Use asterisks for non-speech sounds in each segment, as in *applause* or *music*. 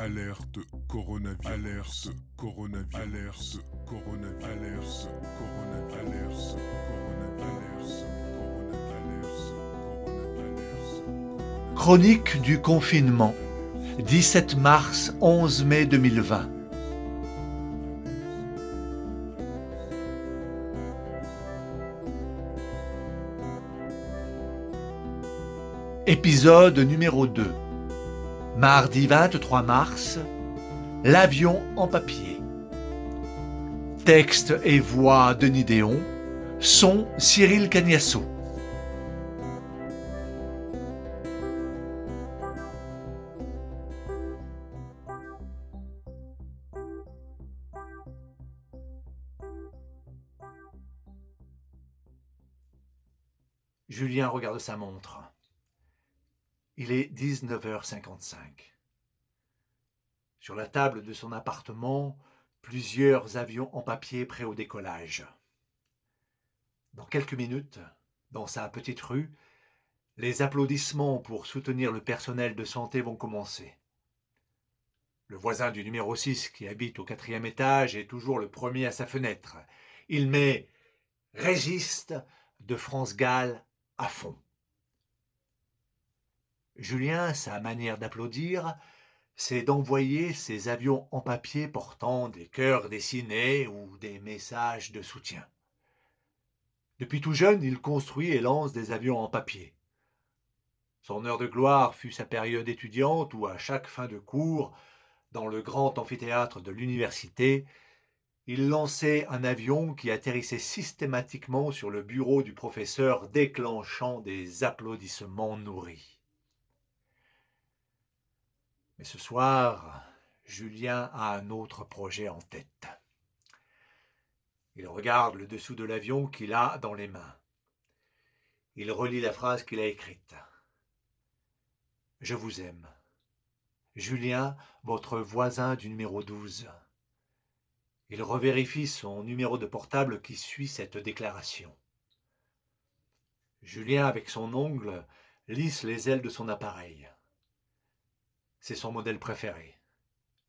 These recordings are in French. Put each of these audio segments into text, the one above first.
Alerte coronavirus. Alerte coronavirus. Alerte coronavirus. Alerte coronavirus. Alerte coronavirus. Coronavirus. Chronique du confinement. 17 mars, 11 mai 2020. Épisode numéro 2. Mardi 23 mars. L'avion en papier. Texte et voix Denis Déon. Son Cyril Cagnasso. Julien regarde sa montre. Il est 19h55. Sur la table de son appartement, plusieurs avions en papier prêts au décollage. Dans quelques minutes, dans sa petite rue, les applaudissements pour soutenir le personnel de santé vont commencer. Le voisin du numéro 6 qui habite au quatrième étage est toujours le premier à sa fenêtre. Il met Régiste de France Gall à fond. Julien, sa manière d'applaudir, c'est d'envoyer ses avions en papier portant des cœurs dessinés ou des messages de soutien. Depuis tout jeune, il construit et lance des avions en papier. Son heure de gloire fut sa période étudiante où, à chaque fin de cours, dans le grand amphithéâtre de l'université, il lançait un avion qui atterrissait systématiquement sur le bureau du professeur, déclenchant des applaudissements nourris. Mais ce soir, Julien a un autre projet en tête. Il regarde le dessous de l'avion qu'il a dans les mains. Il relit la phrase qu'il a écrite. Je vous aime. Julien, votre voisin du numéro 12. Il revérifie son numéro de portable qui suit cette déclaration. Julien, avec son ongle, lisse les ailes de son appareil. C'est son modèle préféré.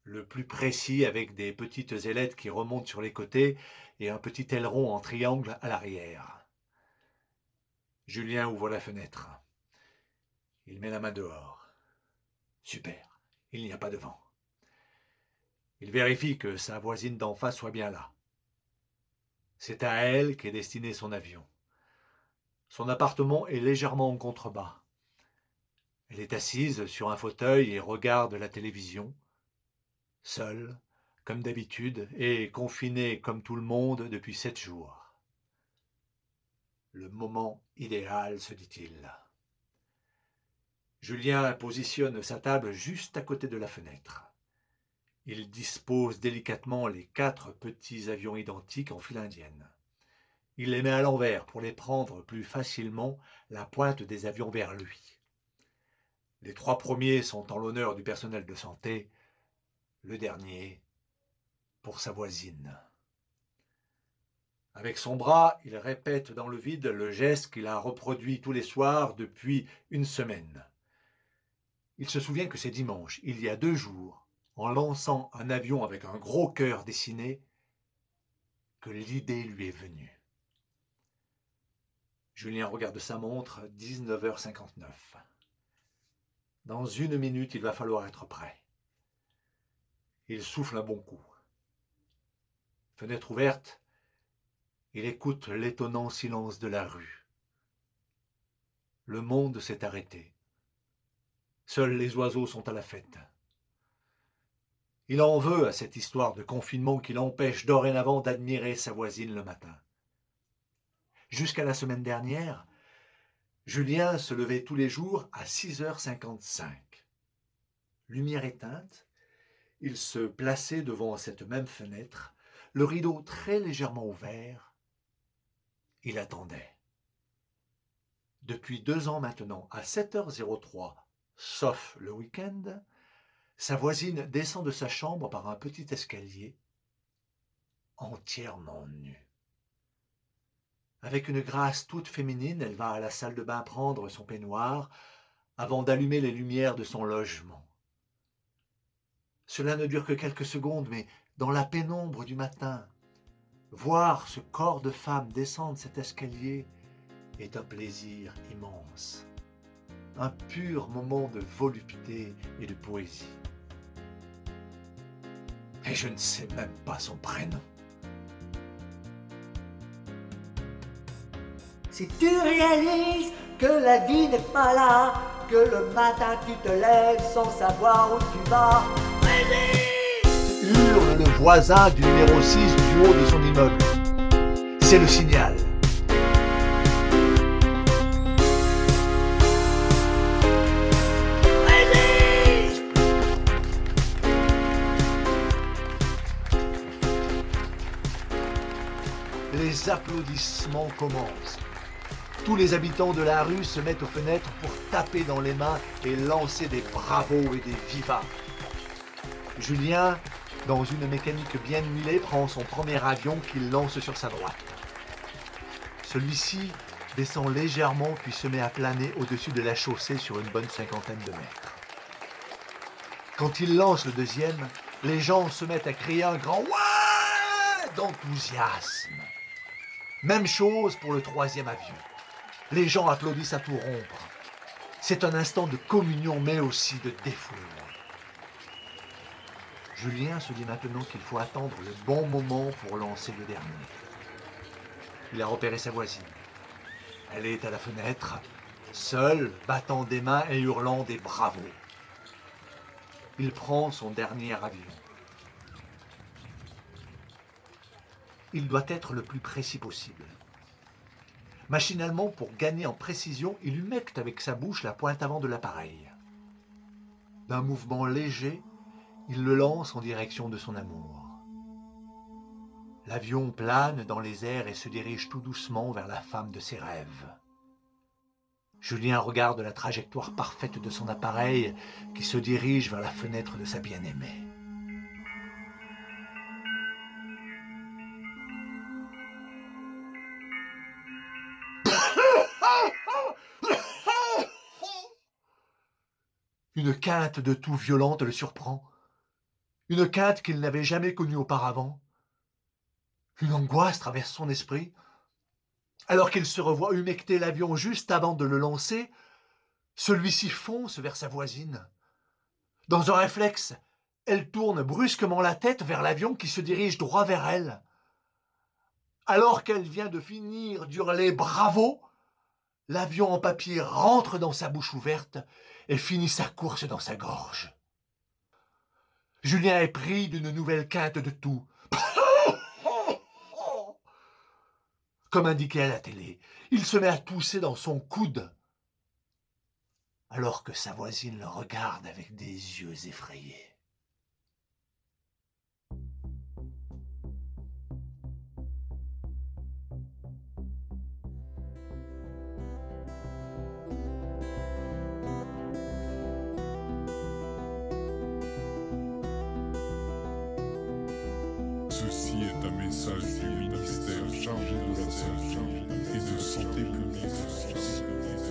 Le plus précis avec des petites ailettes qui remontent sur les côtés et un petit aileron en triangle à l'arrière. Julien ouvre la fenêtre. Il met la main dehors. Super, il n'y a pas de vent. Il vérifie que sa voisine d'en face soit bien là. C'est à elle qu'est destiné son avion. Son appartement est légèrement en contrebas. Elle est assise sur un fauteuil et regarde la télévision, seule, comme d'habitude, et confinée comme tout le monde depuis sept jours. Le moment idéal, se dit-il. Julien positionne sa table juste à côté de la fenêtre. Il dispose délicatement les quatre petits avions identiques en file indienne. Il les met à l'envers pour les prendre plus facilement la pointe des avions vers lui. Les trois premiers sont en l'honneur du personnel de santé, le dernier pour sa voisine. Avec son bras, il répète dans le vide le geste qu'il a reproduit tous les soirs depuis une semaine. Il se souvient que c'est dimanche, il y a deux jours, en lançant un avion avec un gros cœur dessiné, que l'idée lui est venue. Julien regarde sa montre, 19h59. Dans une minute, il va falloir être prêt. Il souffle un bon coup. Fenêtre ouverte, il écoute l'étonnant silence de la rue. Le monde s'est arrêté. Seuls les oiseaux sont à la fête. Il en veut à cette histoire de confinement qui l'empêche dorénavant d'admirer sa voisine le matin. Jusqu'à la semaine dernière, Julien se levait tous les jours à 6h55. Lumière éteinte, il se plaçait devant cette même fenêtre, le rideau très légèrement ouvert. Il attendait. Depuis deux ans maintenant, à 7h03, sauf le week-end, sa voisine descend de sa chambre par un petit escalier, entièrement nue. Avec une grâce toute féminine, elle va à la salle de bain prendre son peignoir avant d'allumer les lumières de son logement. Cela ne dure que quelques secondes, mais dans la pénombre du matin, voir ce corps de femme descendre cet escalier est un plaisir immense. Un pur moment de volupté et de poésie. Et je ne sais même pas son prénom. Si tu réalises que la vie n'est pas là, que le matin tu te lèves sans savoir où tu vas, Hurle le voisin du numéro 6 du haut de son immeuble. C'est le signal. Les applaudissements commencent. Tous les habitants de la rue se mettent aux fenêtres pour taper dans les mains et lancer des bravos et des vivas. Julien, dans une mécanique bien huilée, prend son premier avion qu'il lance sur sa droite. Celui-ci descend légèrement puis se met à planer au-dessus de la chaussée sur une bonne cinquantaine de mètres. Quand il lance le deuxième, les gens se mettent à crier un grand Ouais d'enthousiasme. Même chose pour le troisième avion. Les gens applaudissent à tout rompre. C'est un instant de communion mais aussi de défoulement. Julien se dit maintenant qu'il faut attendre le bon moment pour lancer le dernier. Il a repéré sa voisine. Elle est à la fenêtre, seule, battant des mains et hurlant des bravos. Il prend son dernier avion. Il doit être le plus précis possible. Machinalement, pour gagner en précision, il humecte avec sa bouche la pointe avant de l'appareil. D'un mouvement léger, il le lance en direction de son amour. L'avion plane dans les airs et se dirige tout doucement vers la femme de ses rêves. Julien regarde la trajectoire parfaite de son appareil qui se dirige vers la fenêtre de sa bien-aimée. Une quinte de toux violente le surprend. Une quinte qu'il n'avait jamais connue auparavant. Une angoisse traverse son esprit. Alors qu'il se revoit humecter l'avion juste avant de le lancer, celui-ci fonce vers sa voisine. Dans un réflexe, elle tourne brusquement la tête vers l'avion qui se dirige droit vers elle. Alors qu'elle vient de finir d'hurler bravo, l'avion en papier rentre dans sa bouche ouverte et finit sa course dans sa gorge. Julien est pris d'une nouvelle quinte de tout. *laughs* Comme indiqué à la télé, il se met à tousser dans son coude, alors que sa voisine le regarde avec des yeux effrayés. Message du ministère chargé de la Santé et de Santé publique.